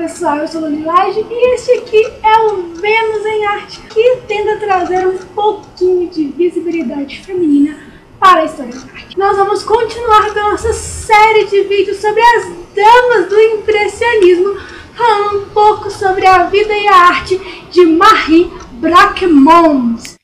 pessoal, eu sou a Lilage e este aqui é o Vênus em Arte, que tenta trazer um pouquinho de visibilidade feminina para a história da arte. Nós vamos continuar com a nossa série de vídeos sobre as damas do impressionismo, falando um pouco sobre a vida e a arte de Marie Braquemont.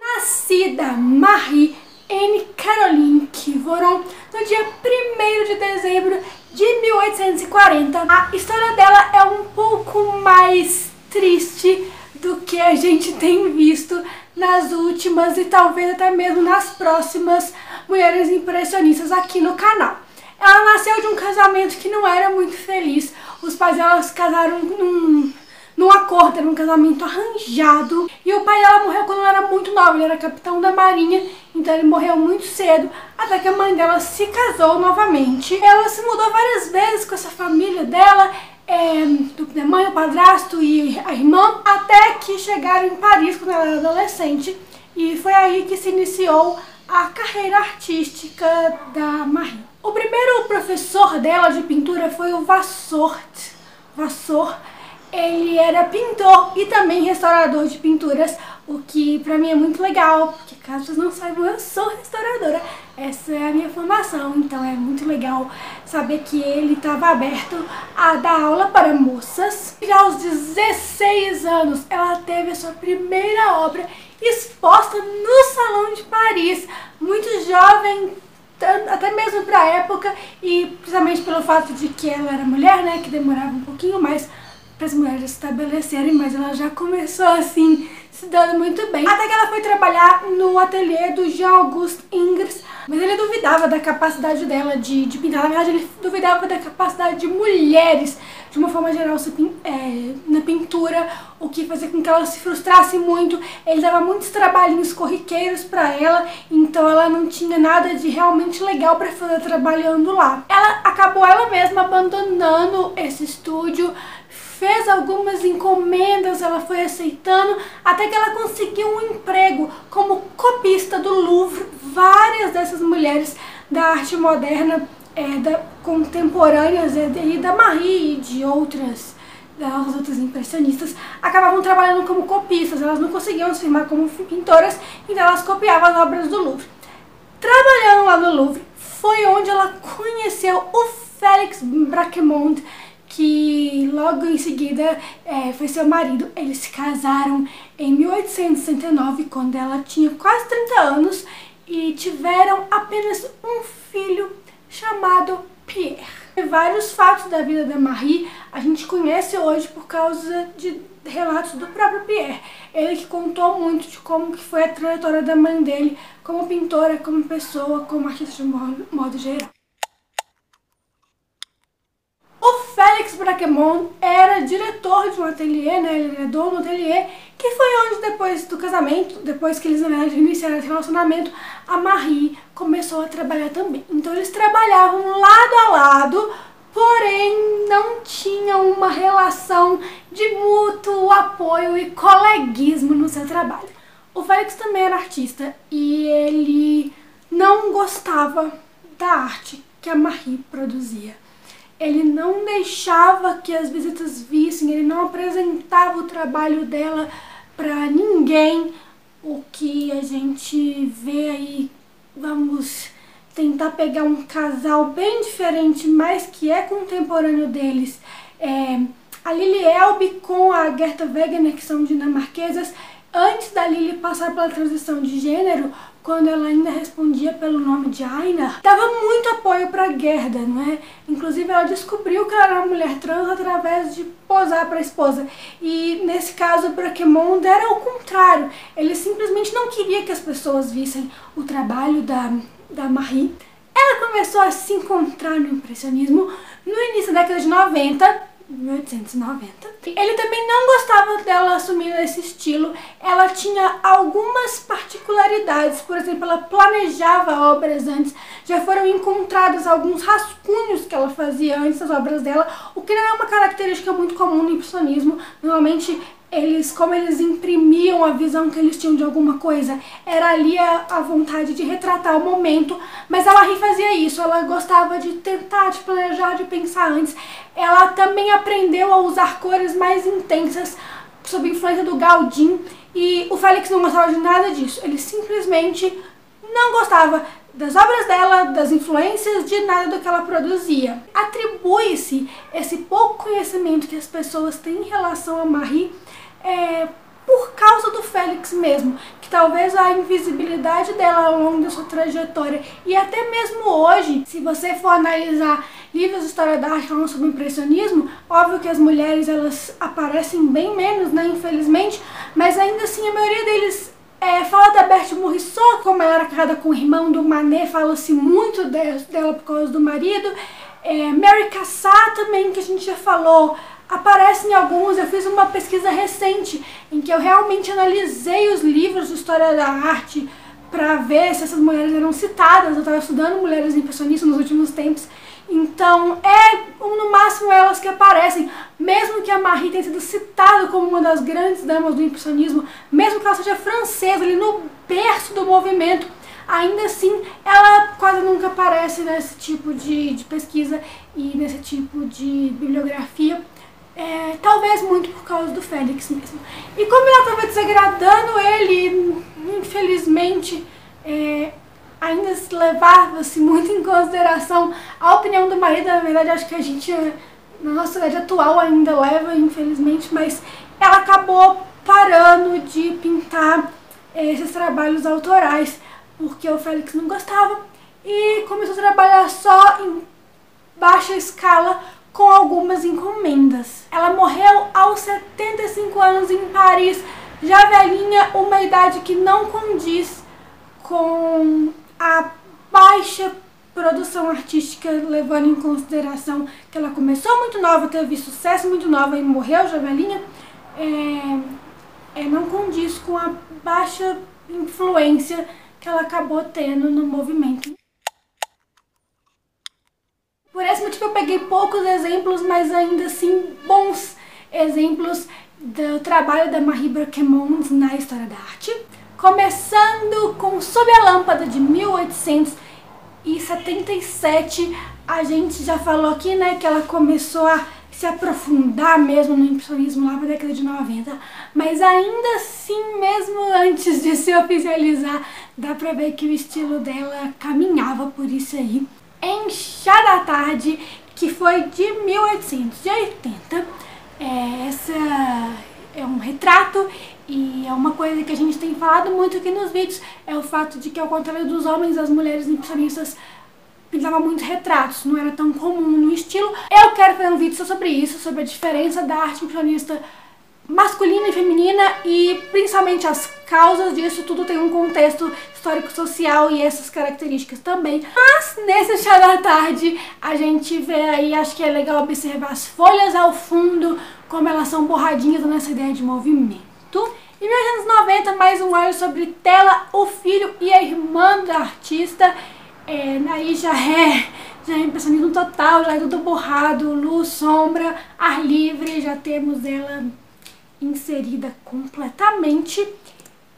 Nascida Marie Anne Caroline Kivoron no dia 1 de dezembro de 1840. A história dela é um pouco mais triste do que a gente tem visto nas últimas e talvez até mesmo nas próximas mulheres impressionistas aqui no canal. Ela nasceu de um casamento que não era muito feliz. Os pais dela se casaram num num acordo, era um casamento arranjado. E o pai dela morreu quando ela era muito nova, ele era capitão da marinha, então ele morreu muito cedo, até que a mãe dela se casou novamente. Ela se mudou várias vezes com essa família dela, é, da mãe, o padrasto e a irmã, até que chegaram em Paris quando ela era adolescente. E foi aí que se iniciou a carreira artística da Marie. O primeiro professor dela de pintura foi o Vassort. Vassor ele era pintor e também restaurador de pinturas, o que pra mim é muito legal, porque caso vocês não saibam, eu sou restauradora, essa é a minha formação, então é muito legal saber que ele estava aberto a dar aula para moças. E aos 16 anos, ela teve a sua primeira obra exposta no Salão de Paris, muito jovem, até mesmo para a época e principalmente pelo fato de que ela era mulher, né, que demorava um pouquinho mais as mulheres estabelecerem, mas ela já começou assim, se dando muito bem. Até que ela foi trabalhar no ateliê do Jean-Auguste Ingres, mas ele duvidava da capacidade dela de, de pintar. Na verdade, ele duvidava da capacidade de mulheres, de uma forma geral, é, na pintura, o que fazia com que ela se frustrasse muito. Ele dava muitos trabalhinhos corriqueiros para ela, então ela não tinha nada de realmente legal para fazer trabalhando lá. Ela acabou ela mesma abandonando esse estúdio, fez algumas encomendas, ela foi aceitando, até que ela conseguiu um emprego como copista do Louvre. Várias dessas mulheres da arte moderna, é, da, contemporâneas é, e da Marie e de outras das outras impressionistas acabavam trabalhando como copistas, elas não conseguiam se firmar como pintoras, então elas copiavam as obras do Louvre. Trabalhando lá no Louvre, foi onde ela conheceu o Félix Braquemont, que logo em seguida é, foi seu marido. Eles se casaram em 1869, quando ela tinha quase 30 anos, e tiveram apenas um filho chamado Pierre. Vários fatos da vida da Marie a gente conhece hoje por causa de relatos do próprio Pierre. Ele que contou muito de como que foi a trajetória da mãe dele como pintora, como pessoa, como artista de modo, modo geral. Félix Braquemont era diretor de um ateliê, né, ele era dono do ateliê, que foi onde depois do casamento, depois que eles iniciaram esse relacionamento, a Marie começou a trabalhar também. Então eles trabalhavam lado a lado, porém não tinham uma relação de mútuo apoio e coleguismo no seu trabalho. O Félix também era artista e ele não gostava da arte que a Marie produzia ele não deixava que as visitas vissem, ele não apresentava o trabalho dela para ninguém, o que a gente vê aí, vamos tentar pegar um casal bem diferente, mas que é contemporâneo deles, é, a Lily Elbe com a Gerta Wegener, que são dinamarquesas, antes da Lily passar pela transição de gênero, quando ela ainda respondia pelo nome de Aina, muito apoio para Gerda, não é? Inclusive ela descobriu que ela era uma mulher trans através de posar para a esposa. E nesse caso, Braquemond era o contrário. Ele simplesmente não queria que as pessoas vissem o trabalho da, da Marie. Ela começou a se encontrar no impressionismo no início da década de 90, 1890. Ele também não gostava dela assumindo esse estilo. Ela tinha algumas particularidades, por exemplo, ela planejava obras antes. Já foram encontrados alguns rascunhos que ela fazia antes das obras dela, o que não é uma característica muito comum no impressionismo. Normalmente eles, como eles imprimiam a visão que eles tinham de alguma coisa, era ali a, a vontade de retratar o momento, mas a Marie fazia isso, ela gostava de tentar, de planejar, de pensar antes. Ela também aprendeu a usar cores mais intensas sob influência do Gauguin e o Félix não gostava de nada disso, ele simplesmente não gostava das obras dela, das influências, de nada do que ela produzia. Atribui-se esse pouco conhecimento que as pessoas têm em relação a Marie é, por causa do Félix mesmo, que talvez a invisibilidade dela ao longo da sua trajetória e até mesmo hoje, se você for analisar livros de história da arte falando sobre impressionismo, óbvio que as mulheres elas aparecem bem menos, né, infelizmente, mas ainda assim a maioria deles é, fala da Berthe Morisot, como ela era casada com o irmão do Manet, fala-se muito dela por causa do marido. É, Mary Cassatt também, que a gente já falou, aparece em alguns. Eu fiz uma pesquisa recente em que eu realmente analisei os livros de história da arte para ver se essas mulheres eram citadas. Eu estava estudando mulheres impressionistas nos últimos tempos então, é no máximo elas que aparecem, mesmo que a Marie tenha sido citada como uma das grandes damas do impressionismo, mesmo que ela seja francesa, ali no berço do movimento, ainda assim ela quase nunca aparece nesse tipo de, de pesquisa e nesse tipo de bibliografia. É, talvez muito por causa do Félix mesmo. E como ela estava desagradando ele, infelizmente, é, ainda se levava-se muito em consideração a opinião do marido, na verdade acho que a gente, na nossa sociedade atual ainda leva, infelizmente, mas ela acabou parando de pintar eh, esses trabalhos autorais, porque o Félix não gostava, e começou a trabalhar só em baixa escala com algumas encomendas. Ela morreu aos 75 anos em Paris, já velhinha, uma idade que não condiz com a baixa produção artística, levando em consideração que ela começou muito nova, teve sucesso muito nova e morreu já velhinha, é, é, não condiz com a baixa influência que ela acabou tendo no movimento. Motivo eu peguei poucos exemplos, mas ainda assim bons exemplos do trabalho da Marie Bracquemond na história da arte começando com Sob a Lâmpada de 1877. A gente já falou aqui, né, que ela começou a se aprofundar mesmo no impressionismo lá para a década de 90, mas ainda assim, mesmo antes de se oficializar, dá pra ver que o estilo dela caminhava por isso aí. Em Chá da Tarde, que foi de 1880, é, essa é um retrato e é uma coisa que a gente tem falado muito aqui nos vídeos, é o fato de que ao contrário dos homens, as mulheres impressionistas pintavam muitos retratos, não era tão comum no estilo. Eu quero fazer um vídeo só sobre isso, sobre a diferença da arte impressionista masculina e feminina e principalmente as causas disso, tudo tem um contexto histórico-social e essas características também. Mas nesse chá da tarde a gente vê aí, acho que é legal observar as folhas ao fundo, como elas são borradinhas nessa ideia de movimento. Em 1990, mais um olho sobre Tela, o filho e a irmã da artista. É, aí já é, já é impressionismo total, já é tudo borrado, luz, sombra, ar livre, já temos ela inserida completamente.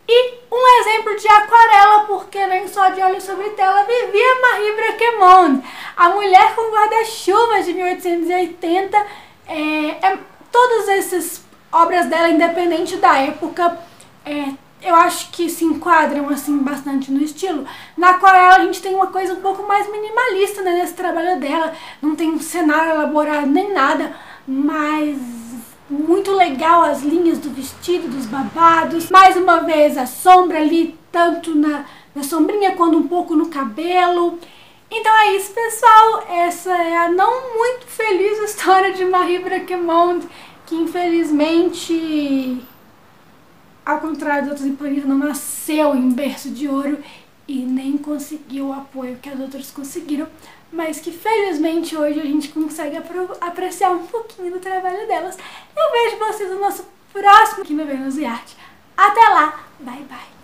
E um exemplo de aquarela, porque nem só de olho sobre tela vivia Marie Braquemond, a mulher com guarda-chuva de 1880. É, é, todos esses obras dela, independente da época, é, eu acho que se enquadram assim bastante no estilo. Na aquarela a gente tem uma coisa um pouco mais minimalista né, nesse trabalho dela, não tem um cenário elaborado nem nada, mas muito legal as linhas do vestido, dos babados. Mais uma vez a sombra ali, tanto na, na sombrinha quanto um pouco no cabelo. Então é isso, pessoal. Essa é a não muito feliz história de Marie Braquemond que infelizmente, ao contrário de outros improvisas, não nasceu em berço de ouro e nem conseguiu o apoio que as outras conseguiram, mas que felizmente hoje a gente consegue apreciar um pouquinho do trabalho delas. Eu vejo vocês no nosso próximo aqui no Venus e Arte. Até lá, bye bye!